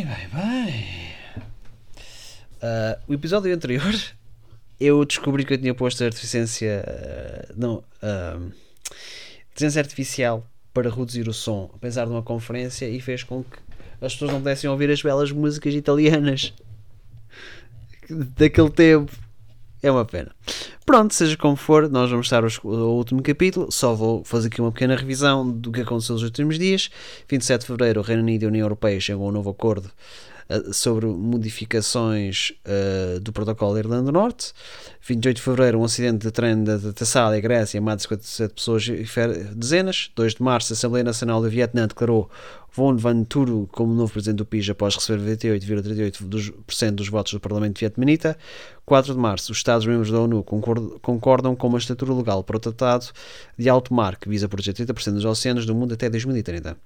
Bem, bem, bem. Uh, o episódio anterior eu descobri que eu tinha posto a artificiência. Uh, não. Uh, artificial para reduzir o som, apesar de uma conferência, e fez com que as pessoas não pudessem ouvir as belas músicas italianas daquele tempo. É uma pena. Pronto, seja como for, nós vamos estar o último capítulo. Só vou fazer aqui uma pequena revisão do que aconteceu nos últimos dias. 27 de fevereiro, o Reino Unido e a União Europeia chegam a um novo acordo uh, sobre modificações uh, do protocolo da Irlanda do Norte. 28 de fevereiro, um acidente de trem da Tessália, Grécia, mata 57 pessoas e dezenas. 2 de março, a Assembleia Nacional do Vietnã declarou Von Vanturu como novo presidente do PIJ após receber 28,38% dos votos do Parlamento vietnamita. 4 de março, os Estados-membros da ONU concordam com uma estrutura legal para o Tratado de Alto Mar, que visa proteger 30% dos oceanos do mundo até 2030.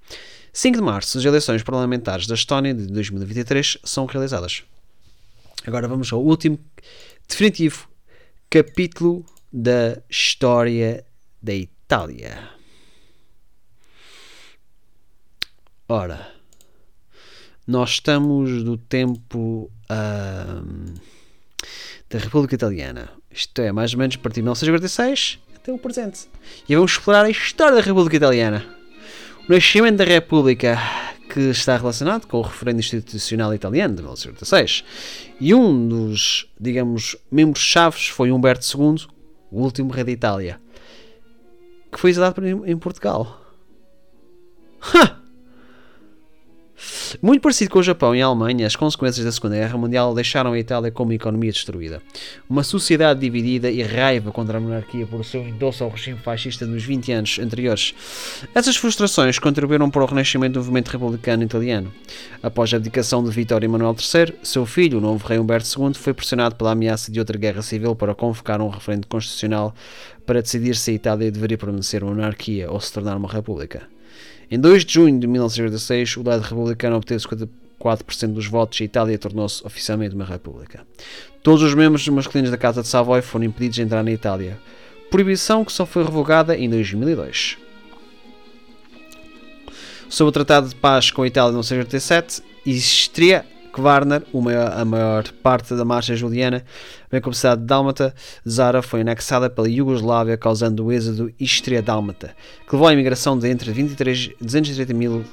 5 de março, as eleições parlamentares da Estónia de 2023 são realizadas. Agora vamos ao último, definitivo capítulo da história da Itália. Ora, nós estamos no tempo uh, da República Italiana. Isto é, mais ou menos a partir de 1946 até o presente. E vamos explorar a história da República Italiana. O nascimento da República, que está relacionado com o referendo institucional italiano de 1946. E um dos, digamos, membros-chaves foi Humberto II, o último rei da Itália, que foi exilado em Portugal. Ha! Muito parecido com o Japão e a Alemanha, as consequências da Segunda Guerra Mundial deixaram a Itália com uma economia destruída. Uma sociedade dividida e raiva contra a monarquia por seu endosso ao regime fascista nos 20 anos anteriores. Essas frustrações contribuíram para o renascimento do movimento republicano italiano. Após a abdicação de Vitório Emanuel III, seu filho, o novo rei Humberto II, foi pressionado pela ameaça de outra guerra civil para convocar um referendo constitucional para decidir se a Itália deveria permanecer uma monarquia ou se tornar uma república. Em 2 de junho de 1986, o lado republicano obteve 54% dos votos e a Itália tornou-se oficialmente uma república. Todos os membros masculinos da Casa de Savoy foram impedidos de entrar na Itália. Proibição que só foi revogada em 2002. Sob o Tratado de Paz com a Itália em 1987, Istria Kvarner, a maior parte da marcha juliana, bem como a cidade de Dálmata, Zara foi anexada pela Iugoslávia, causando o êxodo Istria-Dálmata, que levou à imigração de entre 23, 230 mil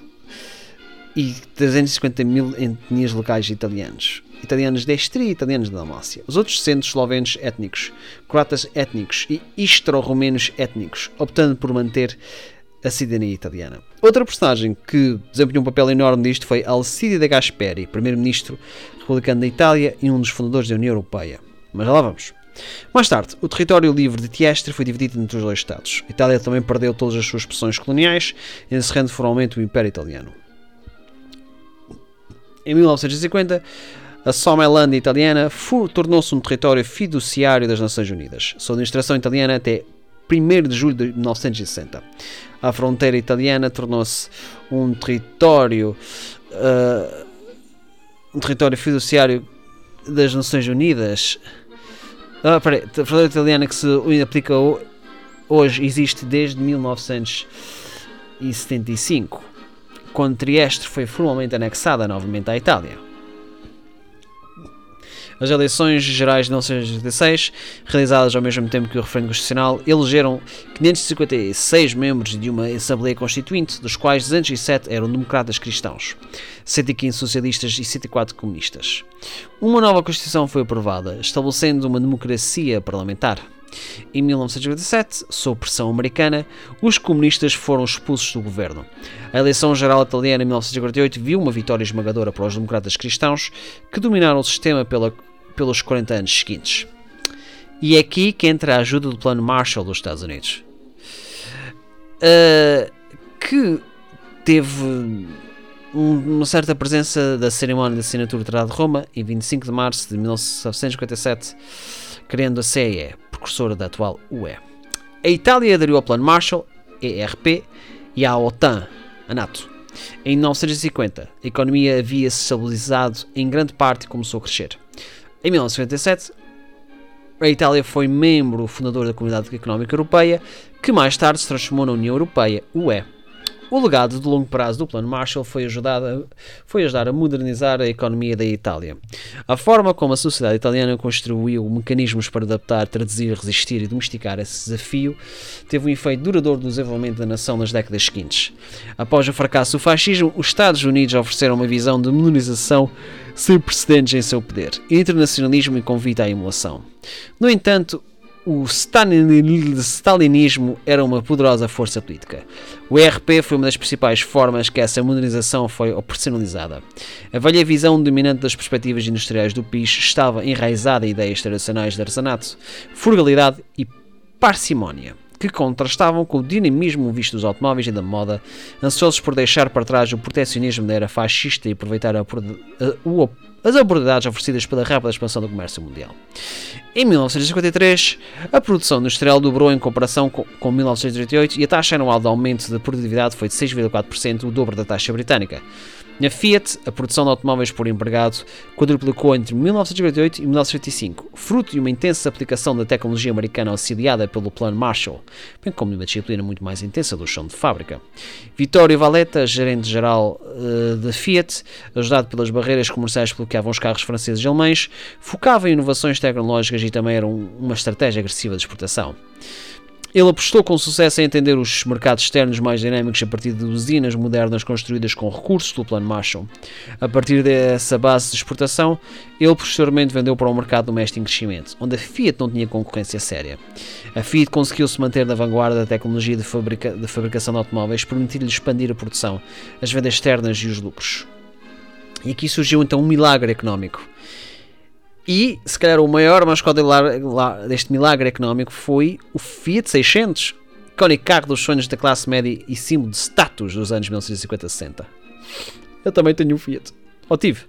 e 350 mil etnias locais italianos. Italianos da Istria e italianos da Dalmácia. Os outros centros eslovenos étnicos, croatas étnicos e istro-romenos étnicos, optando por manter a cidadania italiana. Outra personagem que desempenhou um papel enorme nisto foi Alcide de Gasperi, primeiro-ministro republicano da Itália e um dos fundadores da União Europeia. Mas lá vamos. Mais tarde, o território livre de Tiestre foi dividido entre os dois Estados. A Itália também perdeu todas as suas expressões coloniais, encerrando formalmente o Império Italiano. Em 1950, a Somalândia italiana tornou-se um território fiduciário das Nações Unidas, sob administração italiana até 1 de julho de 1960 a fronteira italiana tornou-se um território uh, um território fiduciário das Nações Unidas. Ah, peraí, a fronteira italiana que se aplica hoje existe desde 1975, quando Trieste foi formalmente anexada novamente à Itália. As eleições gerais de 1986, realizadas ao mesmo tempo que o referendo constitucional, elegeram 556 membros de uma Assembleia Constituinte, dos quais 207 eram democratas cristãos, 115 socialistas e 104 comunistas. Uma nova Constituição foi aprovada, estabelecendo uma democracia parlamentar. Em 1957, sob pressão americana, os comunistas foram expulsos do governo. A eleição geral italiana em 1948 viu uma vitória esmagadora para os democratas cristãos, que dominaram o sistema pela pelos 40 anos seguintes. E é aqui que entra a ajuda do Plano Marshall dos Estados Unidos, uh, que teve uma certa presença da cerimónia de assinatura do Tratado de Roma em 25 de março de 1957, criando a CEE, precursora da atual UE. A Itália aderiu ao Plano Marshall, ERP, e à OTAN, a NATO. Em 1950, a economia havia se estabilizado em grande parte e começou a crescer. Em 1957, a Itália foi membro fundador da Comunidade Económica Europeia, que mais tarde se transformou na União Europeia, UE. O legado de longo prazo do Plano Marshall foi, ajudar a, foi ajudar a modernizar a economia da Itália. A forma como a sociedade italiana construiu mecanismos para adaptar, traduzir, resistir e domesticar esse desafio teve um efeito duradouro no desenvolvimento da nação nas décadas seguintes. Após o fracasso do fascismo, os Estados Unidos ofereceram uma visão de modernização sem precedentes em seu poder, internacionalismo e convite à emulação. No entanto, o stalinismo era uma poderosa força política. O ERP foi uma das principais formas que essa modernização foi operacionalizada. A velha visão dominante das perspectivas industriais do PIS estava enraizada em ideias tradicionais de artesanato, frugalidade e parcimónia que contrastavam com o dinamismo visto dos automóveis e da moda, ansiosos por deixar para trás o protecionismo da era fascista e aproveitar a, a, o as oportunidades oferecidas pela rápida expansão do comércio mundial. Em 1953, a produção industrial dobrou em comparação com, com 1938 e a taxa anual de aumento de produtividade foi de 6,4%, o dobro da taxa britânica. Na Fiat, a produção de automóveis por empregado quadruplicou entre 1948 e 1985, fruto de uma intensa aplicação da tecnologia americana auxiliada pelo Plano Marshall, bem como de uma disciplina muito mais intensa do chão de fábrica. Vittorio Valletta, gerente-geral uh, da Fiat, ajudado pelas barreiras comerciais que bloqueavam os carros franceses e alemães, focava em inovações tecnológicas e também era um, uma estratégia agressiva de exportação. Ele apostou com sucesso em entender os mercados externos mais dinâmicos a partir de usinas modernas construídas com recursos do Plano Marshall. A partir dessa base de exportação, ele posteriormente vendeu para o mercado doméstico em crescimento, onde a Fiat não tinha concorrência séria. A Fiat conseguiu se manter na vanguarda da tecnologia de, fabrica de fabricação de automóveis, permitindo-lhe expandir a produção, as vendas externas e os lucros. E aqui surgiu então um milagre económico. E, se calhar, o maior mascote deste milagre económico foi o Fiat 600, icónico carro dos sonhos da classe média e símbolo de status dos anos 1950-60. Eu também tenho um Fiat. Ou tive.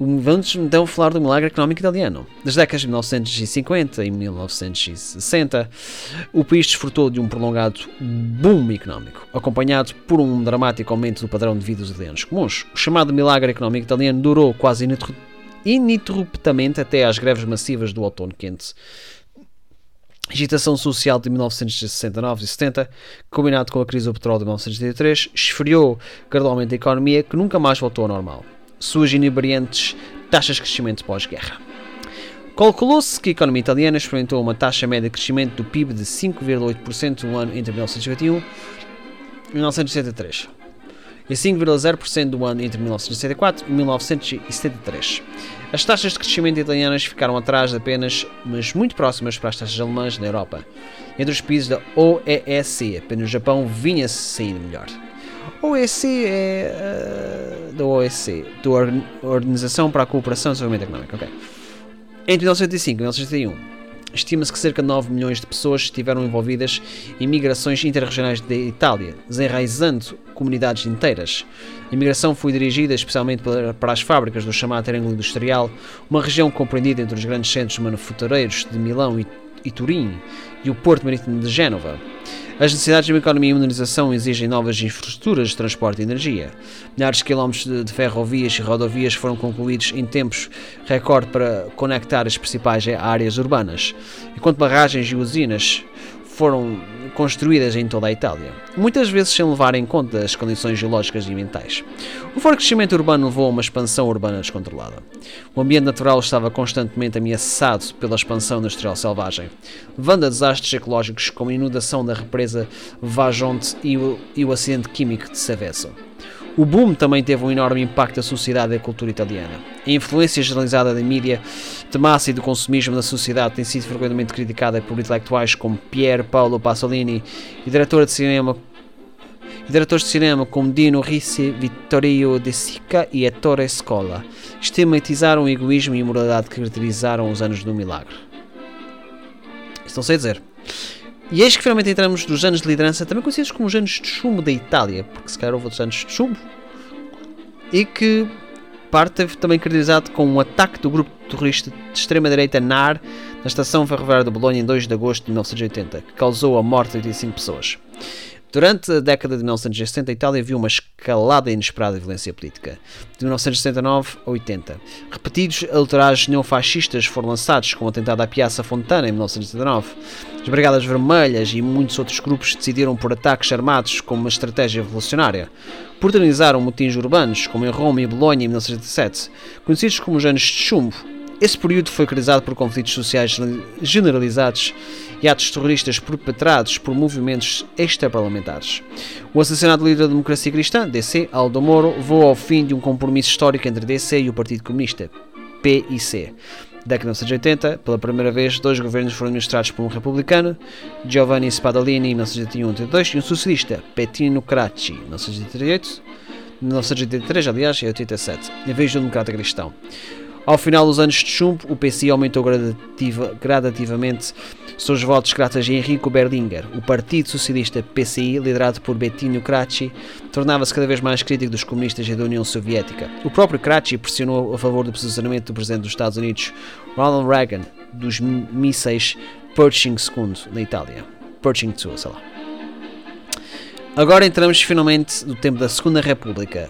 Vamos então falar do milagre económico italiano. Das décadas de 1950 e 1960, o país desfrutou de um prolongado boom económico, acompanhado por um dramático aumento do padrão de vida dos italianos comuns. O chamado milagre económico italiano durou quase ininterruptamente ininterruptamente até às greves massivas do outono quente. Agitação social de 1969 e 70, combinado com a crise do petróleo de 1983, esfriou gradualmente a economia que nunca mais voltou ao normal. Suas inebriantes taxas de crescimento pós-guerra. Calculou-se que a economia italiana experimentou uma taxa média de crescimento do PIB de 5,8% no ano entre 1951 e 1973 e 5,0% do ano entre 1964 e 1973. As taxas de crescimento italianas ficaram atrás apenas, mas muito próximas para as taxas alemãs na Europa. Entre os países da OEEC, apenas o Japão vinha-se saindo melhor. OEC é uh, da OEC, da Organização para a Cooperação e Desenvolvimento Económico. Okay. Entre 1985 e 1981, Estima-se que cerca de 9 milhões de pessoas estiveram envolvidas em migrações interregionais da Itália, desenraizando comunidades inteiras. A imigração foi dirigida especialmente para as fábricas do chamado Triângulo Industrial, uma região compreendida entre os grandes centros manufatureiros de Milão e Turim e o Porto Marítimo de Génova. As necessidades de uma economia e modernização exigem novas infraestruturas de transporte e energia. Milhares de quilómetros de ferrovias e rodovias foram concluídos em tempos recorde para conectar as principais áreas urbanas, enquanto barragens e usinas foram construídas em toda a Itália, muitas vezes sem levar em conta as condições geológicas e ambientais. O forte crescimento urbano levou a uma expansão urbana descontrolada. O ambiente natural estava constantemente ameaçado pela expansão industrial selvagem, levando a desastres ecológicos como a inundação da represa Vajonte e o, e o acidente químico de Seveso. O boom também teve um enorme impacto na sociedade e na cultura italiana. A influência generalizada da mídia de massa e do consumismo na sociedade tem sido frequentemente criticada por intelectuais como Pier Paolo Pasolini e diretores de cinema e diretores de cinema como Dino Risi, Vittorio De Sica e Ettore Scola estigmatizaram o egoísmo e a imoralidade que caracterizaram os anos do milagre. Isto não sei dizer. E eis que finalmente entramos nos anos de liderança, também conhecidos como os anos de chumbo da Itália, porque se calhar houve outros anos de chumbo, e que parte teve também caracterizado com um ataque do grupo terrorista de extrema-direita NAR na estação ferroviária de Bolonha em 2 de agosto de 1980, que causou a morte de 85 pessoas. Durante a década de 1960, a Itália viu uma escalada inesperada de violência política. De 1969 a 80. Repetidos ultrajes neofascistas foram lançados, como o atentado à Piazza Fontana em 1979. As Brigadas Vermelhas e muitos outros grupos decidiram por ataques armados como uma estratégia revolucionária. Protagonizaram motins urbanos, como em Roma e Bolonha em 1977, conhecidos como os anos de chumbo. Esse período foi caracterizado por conflitos sociais generalizados e atos terroristas perpetrados por movimentos extraparlamentares. O assassinato do líder da democracia cristã, DC, Aldo Moro, levou ao fim de um compromisso histórico entre DC e o Partido Comunista, PIC. Década de 1980, pela primeira vez, dois governos foram administrados por um republicano, Giovanni Spadolini, em 1981-82, e um socialista, Pettino Cracci, em 1988, 1983, aliás, e 87, em vez de um democrata cristão. Ao final dos anos de chumbo, o PCI aumentou gradativa, gradativamente seus votos graças a Enrico Berlinguer. O Partido Socialista PCI, liderado por Bettino Crachi, tornava-se cada vez mais crítico dos comunistas e da União Soviética. O próprio Crachi pressionou a favor do posicionamento do presidente dos Estados Unidos, Ronald Reagan, dos mísseis Pershing II na Itália. Pershing II, sei lá. Agora entramos finalmente no tempo da Segunda República,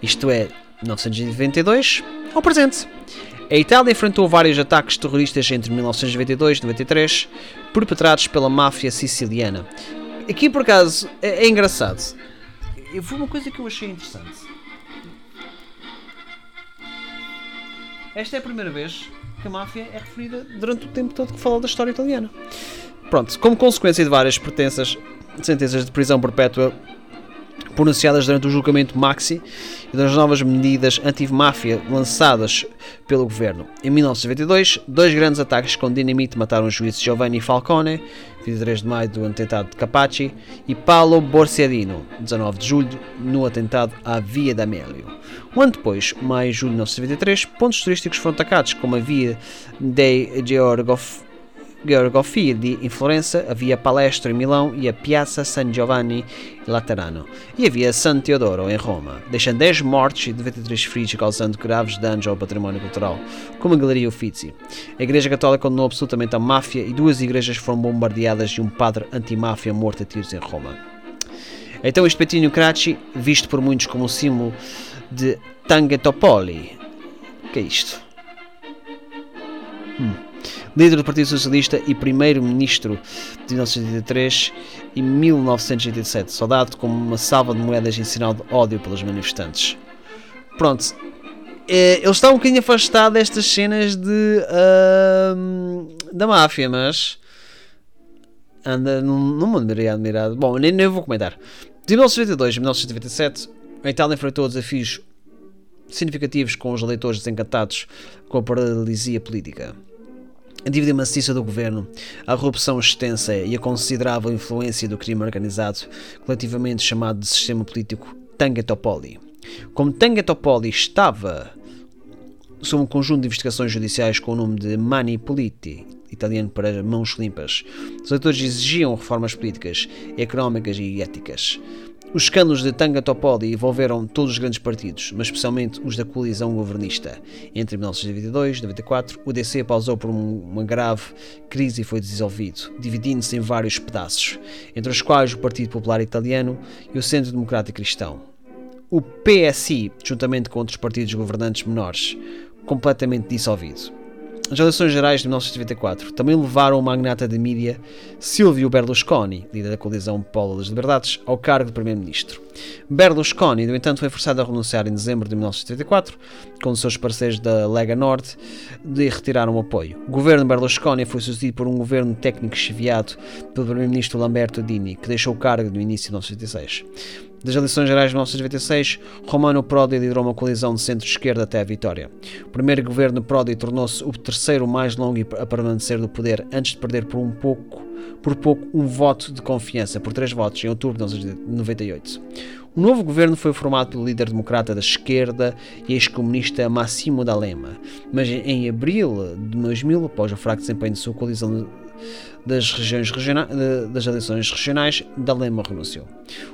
isto é, 1992 ao presente. A Itália enfrentou vários ataques terroristas entre 1992 e 93, perpetrados pela máfia siciliana. Aqui, por acaso, é, é engraçado. Foi uma coisa que eu achei interessante. Esta é a primeira vez que a máfia é referida durante o tempo todo que fala da história italiana. Pronto, como consequência de várias pretensas sentenças de prisão perpétua pronunciadas durante o julgamento Maxi e das novas medidas anti-máfia lançadas pelo governo. Em 1992, dois grandes ataques com dinamite mataram o juiz Giovanni Falcone, 23 de maio do atentado de Capaci, e Paolo Borsellino, 19 de julho, no atentado à Via d'Amelio. Um ano depois, maio e julho de 1993, pontos turísticos foram atacados, como a Via dei Georgov Georgo Fidi em Florença, havia Palestro em Milão e a Piazza San Giovanni Laterano, e havia San Teodoro em Roma, deixando 10 mortos e 93 feridos causando graves danos ao património cultural, como a Galeria Uffizi. A Igreja Católica condenou absolutamente a máfia e duas igrejas foram bombardeadas e um padre anti-máfia morto a tiros em Roma. Então este Petinho Craci, visto por muitos como o símbolo de Tanghetopoli. que é isto? Hum líder do Partido Socialista e primeiro-ministro de 1983 e 1987, saudado como uma salva de moedas em sinal de ódio pelos manifestantes. Pronto, é, ele está um bocadinho afastado destas cenas de uh, da máfia, mas anda num, num mundo admirado. Bom, nem, nem vou comentar. De 1982 a 1997, a Itália enfrentou desafios significativos com os eleitores desencantados com a paralisia política a dívida maciça do governo, a corrupção extensa e a considerável influência do crime organizado, coletivamente chamado de sistema político Tanghetopoli. Como Tanghetopoli estava sob um conjunto de investigações judiciais com o nome de Mani Politi, italiano para mãos limpas, os eleitores exigiam reformas políticas, económicas e éticas. Os escândalos de Tanga Topoli envolveram todos os grandes partidos, mas especialmente os da coalizão governista. Entre 1992 e 94, o DC pausou por uma grave crise e foi dissolvido, dividindo-se em vários pedaços, entre os quais o Partido Popular Italiano e o Centro Democrático Cristão. O PSI, juntamente com outros partidos governantes menores, completamente dissolvido. As eleições gerais de 1994 também levaram o magnata de mídia Silvio Berlusconi, líder da coalizão Polo das Liberdades, ao cargo de primeiro-ministro. Berlusconi, no entanto, foi forçado a renunciar em dezembro de 1974, quando seus parceiros da Lega Norte lhe retiraram o apoio. O governo Berlusconi foi sucedido por um governo técnico chefiado pelo primeiro-ministro Lamberto Dini, que deixou o cargo no início de 1986. Das eleições gerais de 1996, Romano Prodi liderou uma coalizão de centro-esquerda até a vitória. O primeiro governo Prodi tornou-se o terceiro mais longo a permanecer no poder antes de perder por um pouco, por pouco um voto de confiança, por três votos, em outubro de 1998. O novo governo foi formado pelo líder democrata da esquerda e ex-comunista Massimo D'Alema, mas em abril de 2000, após o fraco desempenho de sua coalizão das, regiões regionais, das eleições regionais, D'Alema renunciou.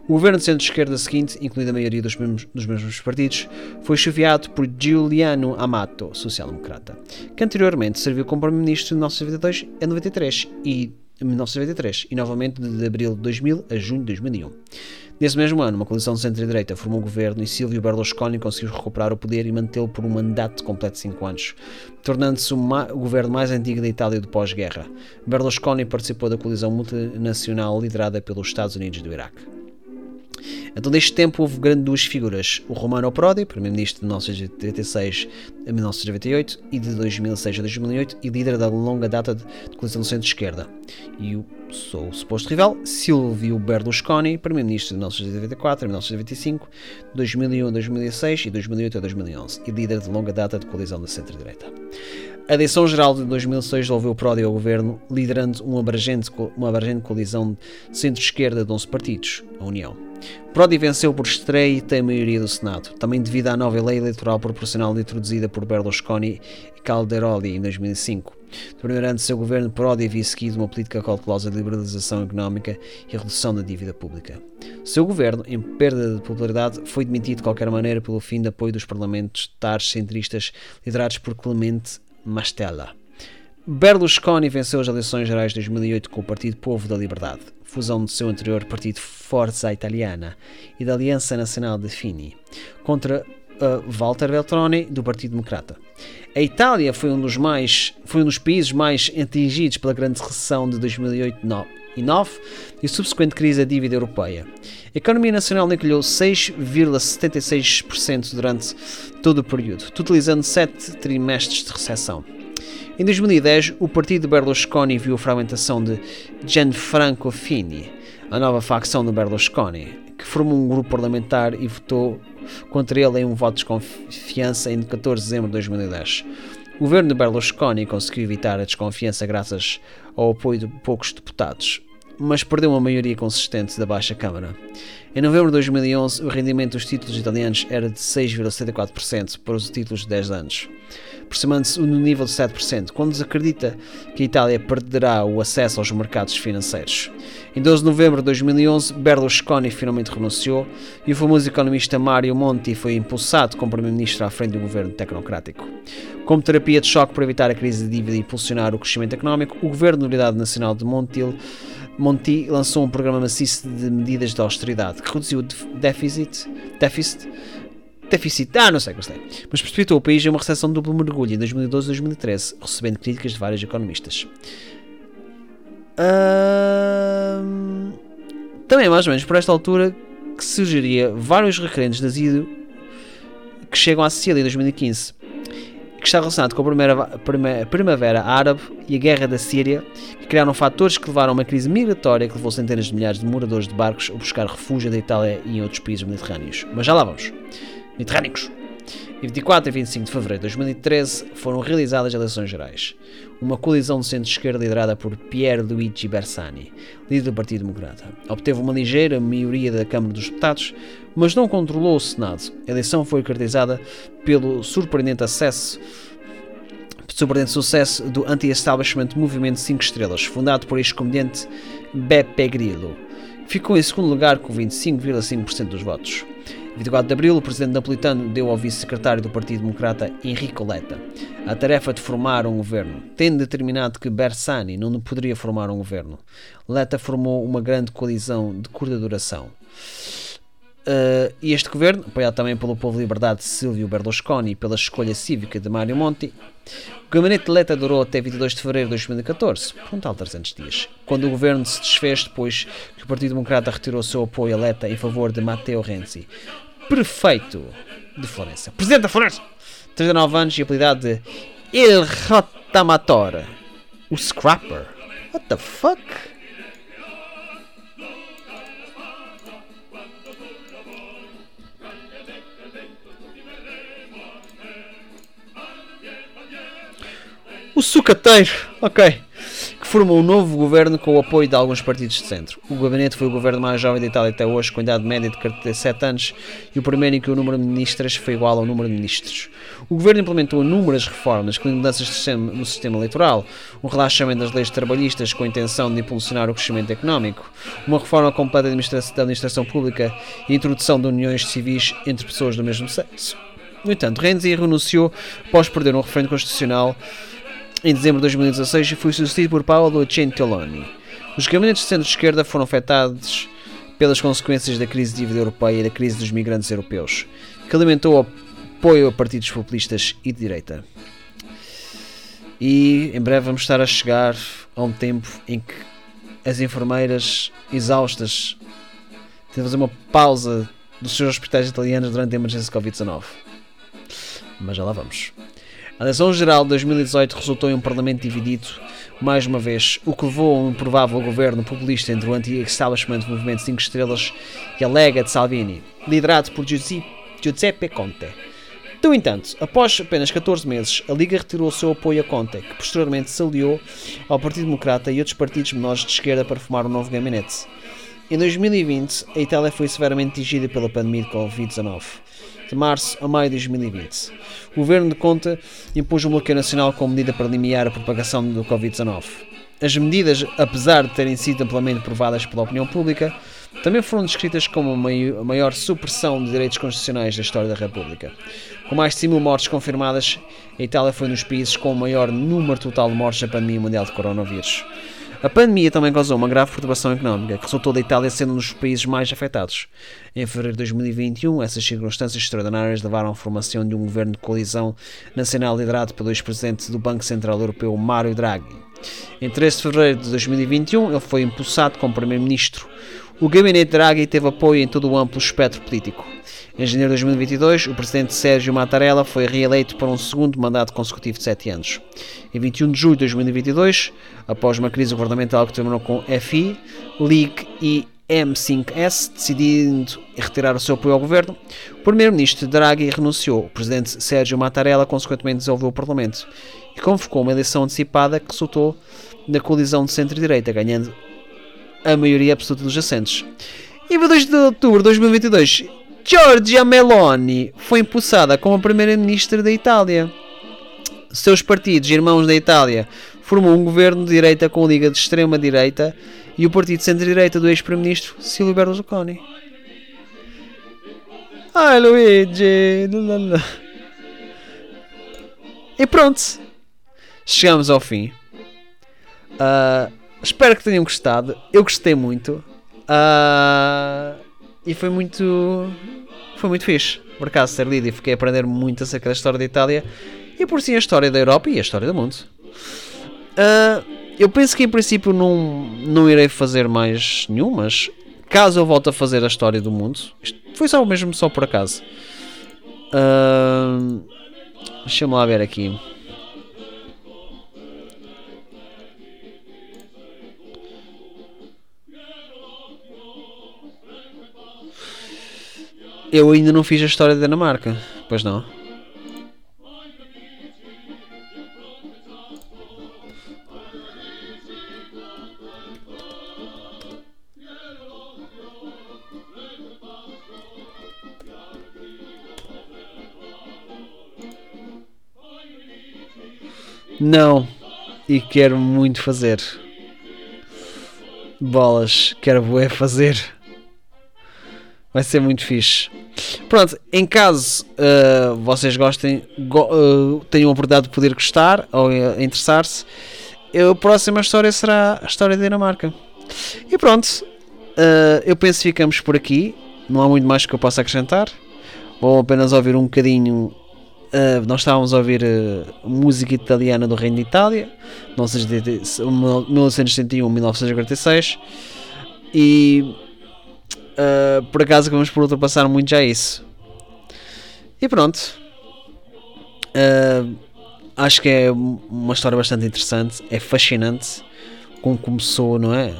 O governo de centro-esquerda seguinte, incluindo a maioria dos mesmos, dos mesmos partidos, foi chefiado por Giuliano Amato, social-democrata, que anteriormente serviu como primeiro-ministro de 1992 a 93 e 1993 e novamente de abril de 2000 a junho de 2001. Nesse mesmo ano, uma coalição de centro-direita formou o governo e Silvio Berlusconi conseguiu recuperar o poder e mantê-lo por um mandato completo de 5 anos, tornando-se o, governo mais antigo da Itália do pós-guerra. Berlusconi participou da coalizão multinacional liderada pelos Estados Unidos do Iraque. Então, neste tempo, houve grande duas figuras: o Romano Prodi, primeiro-ministro de 1986 a 1998 e de 2006 a 2008, e líder da longa data de coalizão do centro-esquerda. E o suposto rival, Silvio Berlusconi, primeiro-ministro de 1994 a 1995, 2001 a 2006 e 2008 a 2011, e líder de longa data de coalizão da centro-direita. A eleição geral de 2006 devolveu Prodi ao governo, liderando uma abrangente, uma abrangente coalizão de centro-esquerda de 11 partidos, a União. Prodi venceu por estreita maioria do Senado, também devido à nova lei eleitoral proporcional introduzida por Berlusconi e Calderoli em 2005. No primeiro ano seu governo, Prodi havia seguido uma política cautelosa de liberalização económica e redução da dívida pública. Seu governo, em perda de popularidade, foi demitido de qualquer maneira pelo fim de apoio dos parlamentares centristas liderados por Clemente Mastella. Berlusconi venceu as eleições gerais de 2008 com o Partido Povo da Liberdade, fusão do seu anterior partido Forza Italiana e da Aliança Nacional de Fini, contra uh, Walter Veltroni do Partido Democrata. A Itália foi um dos mais foi um dos países mais atingidos pela grande recessão de 2008 e 2009 a subsequente crise da dívida europeia. A economia nacional encolheu 6,76% durante todo o período, totalizando sete trimestres de recessão. Em 2010, o partido de Berlusconi viu a fragmentação de Gianfranco Fini, a nova facção de Berlusconi, que formou um grupo parlamentar e votou contra ele em um voto de desconfiança em 14 de dezembro de 2010. O governo de Berlusconi conseguiu evitar a desconfiança graças ao apoio de poucos deputados, mas perdeu uma maioria consistente da Baixa Câmara. Em novembro de 2011, o rendimento dos títulos italianos era de 6,74% para os títulos de 10 anos aproximando-se no nível de 7%, quando se acredita que a Itália perderá o acesso aos mercados financeiros. Em 12 de novembro de 2011, Berlusconi finalmente renunciou e o famoso economista Mario Monti foi impulsado como primeiro-ministro à frente do governo tecnocrático. Como terapia de choque para evitar a crise de dívida e impulsionar o crescimento económico, o governo da Unidade Nacional de Montil Monti lançou um programa maciço de medidas de austeridade que reduziu o déficit, déficit déficit, ah, não sei, gostei, mas precipitou o país em uma recessão de duplo mergulho em 2012 e 2013, recebendo críticas de vários economistas. Uh, também, mais ou menos, por esta altura, que surgiria vários requerentes de asilo que chegam à Sicília em 2015, que está relacionado com a primeira, Primavera Árabe e a Guerra da Síria, que criaram fatores que levaram a uma crise migratória que levou centenas de milhares de moradores de barcos a buscar refúgio da Itália e em outros países mediterrâneos. Mas já lá vamos mediterrânicos. Em 24 e 25 de fevereiro de 2013 foram realizadas eleições gerais. Uma coalizão de centro-esquerda liderada por Pier Luigi Bersani, líder do Partido Democrata, obteve uma ligeira maioria da Câmara dos Deputados, mas não controlou o Senado. A eleição foi caracterizada pelo surpreendente acesso surpreendente sucesso do anti-establishment Movimento 5 Estrelas, fundado por ex-comediante Beppe Grillo. Ficou em segundo lugar com 25,5% dos votos. 24 de abril, o presidente napolitano deu ao vice-secretário do Partido Democrata, Enrico Letta, a tarefa de formar um governo, tendo determinado que Bersani não poderia formar um governo. Letta formou uma grande coalizão de curta duração. Uh, este governo, apoiado também pelo povo de liberdade de Silvio Berlusconi e pela escolha cívica de Mario Monti, o gabinete de Letta durou até 22 de fevereiro de 2014, por um tal 300 dias, quando o governo se desfez depois que o Partido Democrata retirou seu apoio a Letta em favor de Matteo Renzi, prefeito de Florença. Presidente da Florença! 39 anos e apelidado de Il Rotamatore. O Scrapper. What the fuck? O sucateiro. Ok que formou um novo governo com o apoio de alguns partidos de centro. O gabinete foi o governo mais jovem da Itália até hoje, com idade média de 47 anos, e o primeiro em que o número de ministras foi igual ao número de ministros. O governo implementou inúmeras reformas, incluindo mudanças no sistema eleitoral, um relaxamento das leis trabalhistas com a intenção de impulsionar o crescimento económico, uma reforma completa da administração, pública e a introdução de uniões civis entre pessoas do mesmo sexo. No entanto, Renzi renunciou após perder um referendo constitucional em dezembro de 2016 foi sucedido por Paolo Gentiloni. Os gabinetes de centro-esquerda foram afetados pelas consequências da crise de dívida europeia e da crise dos migrantes europeus, que alimentou apoio a partidos populistas e de direita. E em breve vamos estar a chegar a um tempo em que as enfermeiras exaustas têm de fazer uma pausa dos seus hospitais italianos durante a emergência Covid-19. Mas já lá vamos. A eleição geral de 2018 resultou em um parlamento dividido, mais uma vez, o que levou a um provável governo populista entre o anti-establishment Movimento 5 Estrelas e a Lega de Salvini, liderado por Giuseppe Conte. No entanto, após apenas 14 meses, a Liga retirou o seu apoio a Conte, que posteriormente se aliou ao Partido Democrata e outros partidos menores de esquerda para formar um novo gabinete. Em 2020, a Itália foi severamente atingida pela pandemia de Covid-19, de março a maio de 2020. O governo de Conte impôs um bloqueio nacional como medida para limitar a propagação do Covid-19. As medidas, apesar de terem sido amplamente provadas pela opinião pública, também foram descritas como a maior supressão de direitos constitucionais da história da República. Com mais de 100 mil mortes confirmadas, a Itália foi um dos países com o maior número total de mortes da pandemia mundial de coronavírus. A pandemia também causou uma grave perturbação económica, que resultou da Itália sendo um dos países mais afetados. Em fevereiro de 2021, essas circunstâncias extraordinárias levaram à formação de um governo de coalizão nacional liderado pelo ex-presidente do Banco Central Europeu, Mário Draghi. Em 13 de fevereiro de 2021, ele foi impulsado como primeiro-ministro. O gabinete Draghi teve apoio em todo o amplo espectro político. Em janeiro de 2022, o presidente Sérgio Mattarella foi reeleito para um segundo mandato consecutivo de 7 anos. Em 21 de julho de 2022, após uma crise governamental que terminou com FI, LIG e M5S, decidindo retirar o seu apoio ao governo, o primeiro-ministro Draghi renunciou. O presidente Sérgio Mattarella, consequentemente, dissolveu o parlamento e convocou uma eleição antecipada que resultou na colisão de centro-direita, ganhando a maioria absoluta dos assentos. E em 2 de outubro de 2022, Giorgia Meloni foi impulsada como primeira-ministra da Itália. Seus partidos, irmãos da Itália, formou um governo de direita com liga de extrema-direita e o partido centro-direita do ex-primeiro-ministro Silvio Berlusconi. Ai, Luigi! E pronto. Chegamos ao fim. Uh, espero que tenham gostado. Eu gostei muito. Uh, e foi muito. Foi muito fixe, por acaso, ser lido e fiquei a aprender muito acerca da história da Itália e por si a história da Europa e a história do mundo. Uh, eu penso que em princípio não, não irei fazer mais nenhum, mas caso eu volte a fazer a história do mundo, isto foi só mesmo só por acaso. Uh, Deixa-me lá ver aqui. Eu ainda não fiz a história da Dinamarca, pois não? Não, e quero muito fazer. Bolas, quero é fazer. Vai ser muito fixe. Pronto, em caso uh, vocês gostem, go, uh, tenham a oportunidade de poder gostar ou uh, interessar-se, a próxima história será a história da Dinamarca. E pronto, eu penso que ficamos por aqui. Não há muito mais que eu possa acrescentar. Vou apenas ouvir um bocadinho. nós estávamos a ouvir música italiana do Reino de Itália, 1971-1946, e Uh, por acaso vamos por ultrapassar muito já isso. E pronto. Uh, acho que é uma história bastante interessante. É fascinante como começou, não é?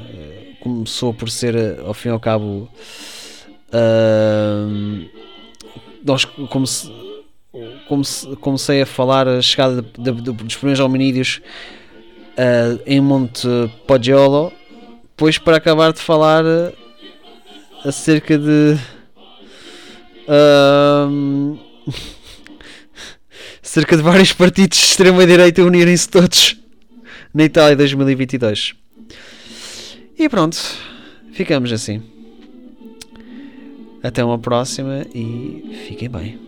Começou por ser, ao fim e ao cabo, uh, nós comece, comecei a falar a chegada de, de, dos primeiros hominídeos uh, em Monte Poggiolo, depois para acabar de falar acerca de. Um, cerca de vários partidos de extrema-direita unirem-se todos na Itália 2022. E pronto, ficamos assim. Até uma próxima e fiquem bem.